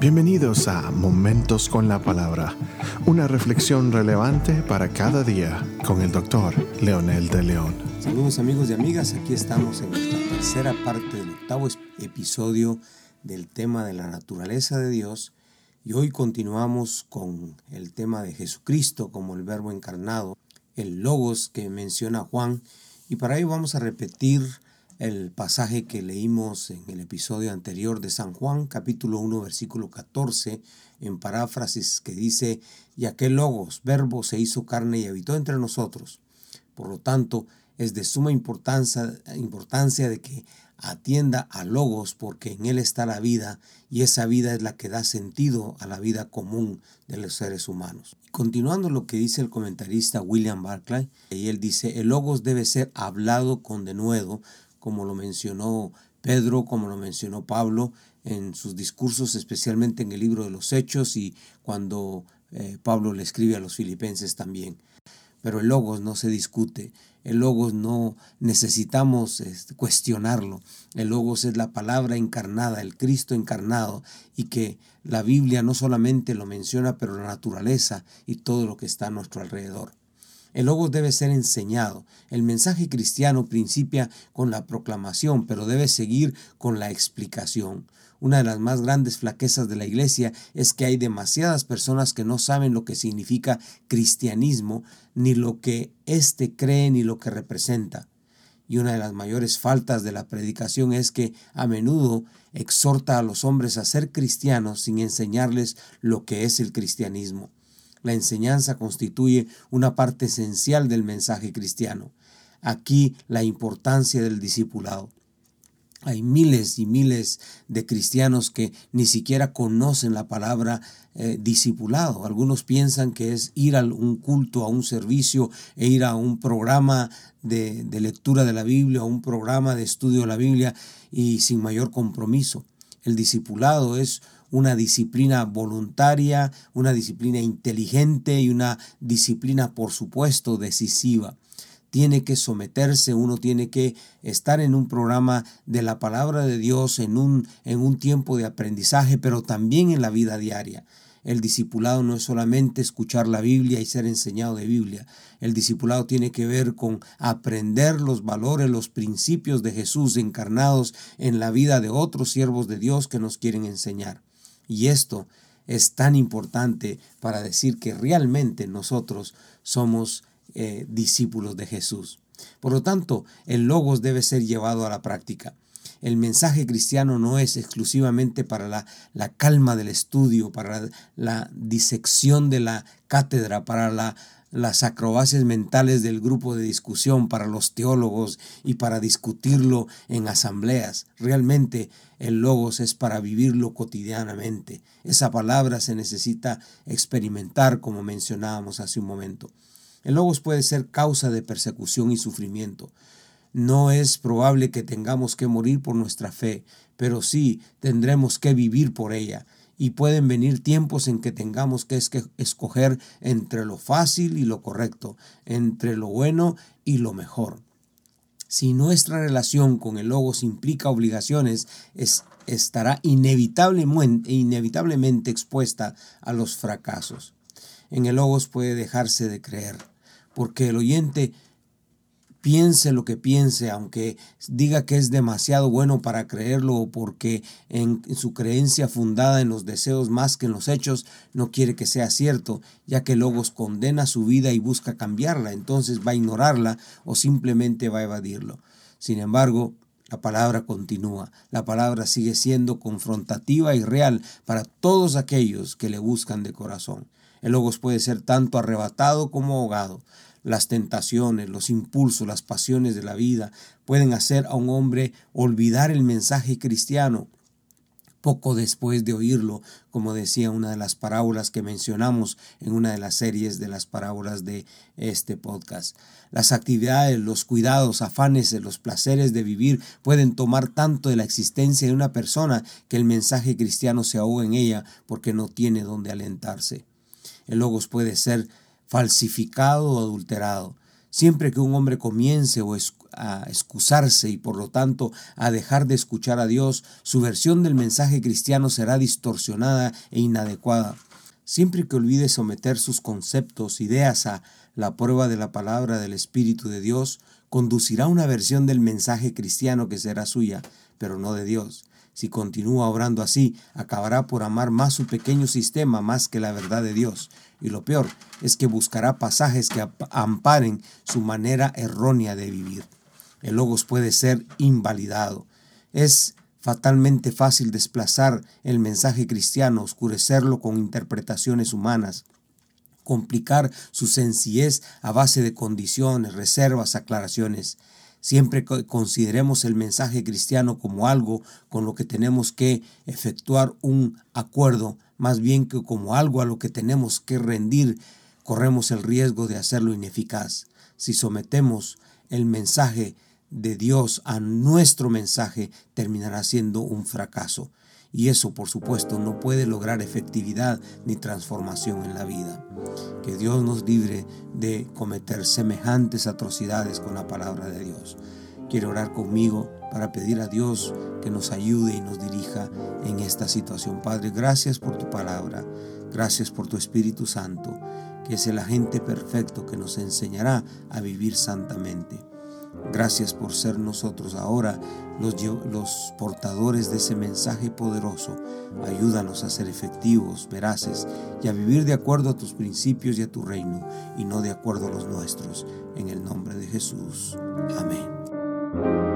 Bienvenidos a Momentos con la Palabra, una reflexión relevante para cada día con el doctor Leonel de León. Saludos amigos y amigas, aquí estamos en nuestra tercera parte del octavo episodio del tema de la naturaleza de Dios. Y hoy continuamos con el tema de Jesucristo como el verbo encarnado, el logos que menciona Juan. Y para ello vamos a repetir el pasaje que leímos en el episodio anterior de San Juan, capítulo 1, versículo 14, en paráfrasis que dice, y aquel logos, verbo, se hizo carne y habitó entre nosotros. Por lo tanto, es de suma importancia, importancia de que atienda a Logos porque en él está la vida y esa vida es la que da sentido a la vida común de los seres humanos. Continuando lo que dice el comentarista William Barclay, y él dice, el Logos debe ser hablado con denuedo como lo mencionó Pedro, como lo mencionó Pablo en sus discursos, especialmente en el libro de los Hechos y cuando eh, Pablo le escribe a los filipenses también. Pero el logos no se discute, el logos no necesitamos este, cuestionarlo, el logos es la palabra encarnada, el Cristo encarnado y que la Biblia no solamente lo menciona, pero la naturaleza y todo lo que está a nuestro alrededor. El logos debe ser enseñado. El mensaje cristiano principia con la proclamación, pero debe seguir con la explicación. Una de las más grandes flaquezas de la iglesia es que hay demasiadas personas que no saben lo que significa cristianismo, ni lo que éste cree, ni lo que representa. Y una de las mayores faltas de la predicación es que a menudo exhorta a los hombres a ser cristianos sin enseñarles lo que es el cristianismo. La enseñanza constituye una parte esencial del mensaje cristiano. Aquí la importancia del discipulado. Hay miles y miles de cristianos que ni siquiera conocen la palabra eh, discipulado. Algunos piensan que es ir a un culto, a un servicio e ir a un programa de, de lectura de la Biblia, a un programa de estudio de la Biblia y sin mayor compromiso. El discipulado es una disciplina voluntaria, una disciplina inteligente y una disciplina, por supuesto, decisiva. Tiene que someterse, uno tiene que estar en un programa de la palabra de Dios, en un, en un tiempo de aprendizaje, pero también en la vida diaria. El discipulado no es solamente escuchar la Biblia y ser enseñado de Biblia. El discipulado tiene que ver con aprender los valores, los principios de Jesús encarnados en la vida de otros siervos de Dios que nos quieren enseñar. Y esto es tan importante para decir que realmente nosotros somos eh, discípulos de Jesús. Por lo tanto, el logos debe ser llevado a la práctica. El mensaje cristiano no es exclusivamente para la, la, calma del estudio, para la disección de la cátedra, para la las acrobacias mentales del grupo de discusión para los teólogos y para discutirlo en asambleas. Realmente el logos es para vivirlo cotidianamente. Esa palabra se necesita experimentar como mencionábamos hace un momento. El logos puede ser causa de persecución y sufrimiento. No es probable que tengamos que morir por nuestra fe, pero sí tendremos que vivir por ella y pueden venir tiempos en que tengamos que escoger entre lo fácil y lo correcto, entre lo bueno y lo mejor. Si nuestra relación con el logos implica obligaciones, estará inevitablemente, inevitablemente expuesta a los fracasos. En el logos puede dejarse de creer, porque el oyente piense lo que piense, aunque diga que es demasiado bueno para creerlo o porque en, su creencia fundada en los deseos más que en los hechos no quiere que sea cierto, ya que Logos condena su vida y busca cambiarla, entonces va a ignorarla o simplemente va a evadirlo. Sin embargo, la palabra continúa, la palabra sigue siendo confrontativa y real para todos aquellos que le buscan de corazón. El Logos puede ser tanto arrebatado como ahogado. Las tentaciones, los impulsos, las pasiones de la vida pueden hacer a un hombre olvidar el mensaje cristiano poco después de oírlo, como decía una de las parábolas que mencionamos en una de las series de las parábolas de este podcast. Las actividades, los cuidados, afanes, los placeres de vivir pueden tomar tanto de la existencia de una persona que el mensaje cristiano se ahoga en ella porque no tiene donde alentarse. El logos puede ser falsificado o adulterado. Siempre que un hombre comience a excusarse y por lo tanto a dejar de escuchar a Dios, su versión del mensaje cristiano será distorsionada e inadecuada. Siempre que olvide someter sus conceptos, ideas a la prueba de la palabra del Espíritu de Dios, conducirá una versión del mensaje cristiano que será suya, pero no de Dios. Si continúa obrando así, acabará por amar más su pequeño sistema más que la verdad de Dios. Y lo peor es que buscará pasajes que amparen su manera errónea de vivir. El logos puede ser invalidado. Es fatalmente fácil desplazar el mensaje cristiano, oscurecerlo con interpretaciones humanas, complicar su sencillez a base de condiciones, reservas, aclaraciones. Siempre consideremos el mensaje cristiano como algo con lo que tenemos que efectuar un acuerdo, más bien que como algo a lo que tenemos que rendir, corremos el riesgo de hacerlo ineficaz. Si sometemos el mensaje de Dios a nuestro mensaje terminará siendo un fracaso. Y eso, por supuesto, no puede lograr efectividad ni transformación en la vida. Que Dios nos libre de cometer semejantes atrocidades con la palabra de Dios. Quiere orar conmigo para pedir a Dios que nos ayude y nos dirija en esta situación. Padre, gracias por tu palabra. Gracias por tu Espíritu Santo, que es el agente perfecto que nos enseñará a vivir santamente. Gracias por ser nosotros ahora los, los, portadores de ese mensaje poderoso. Ayúdanos a ser efectivos, veraces y a vivir de acuerdo a tus principios y a tu reino y no de acuerdo a los nuestros. En el nombre de Jesús. Amén.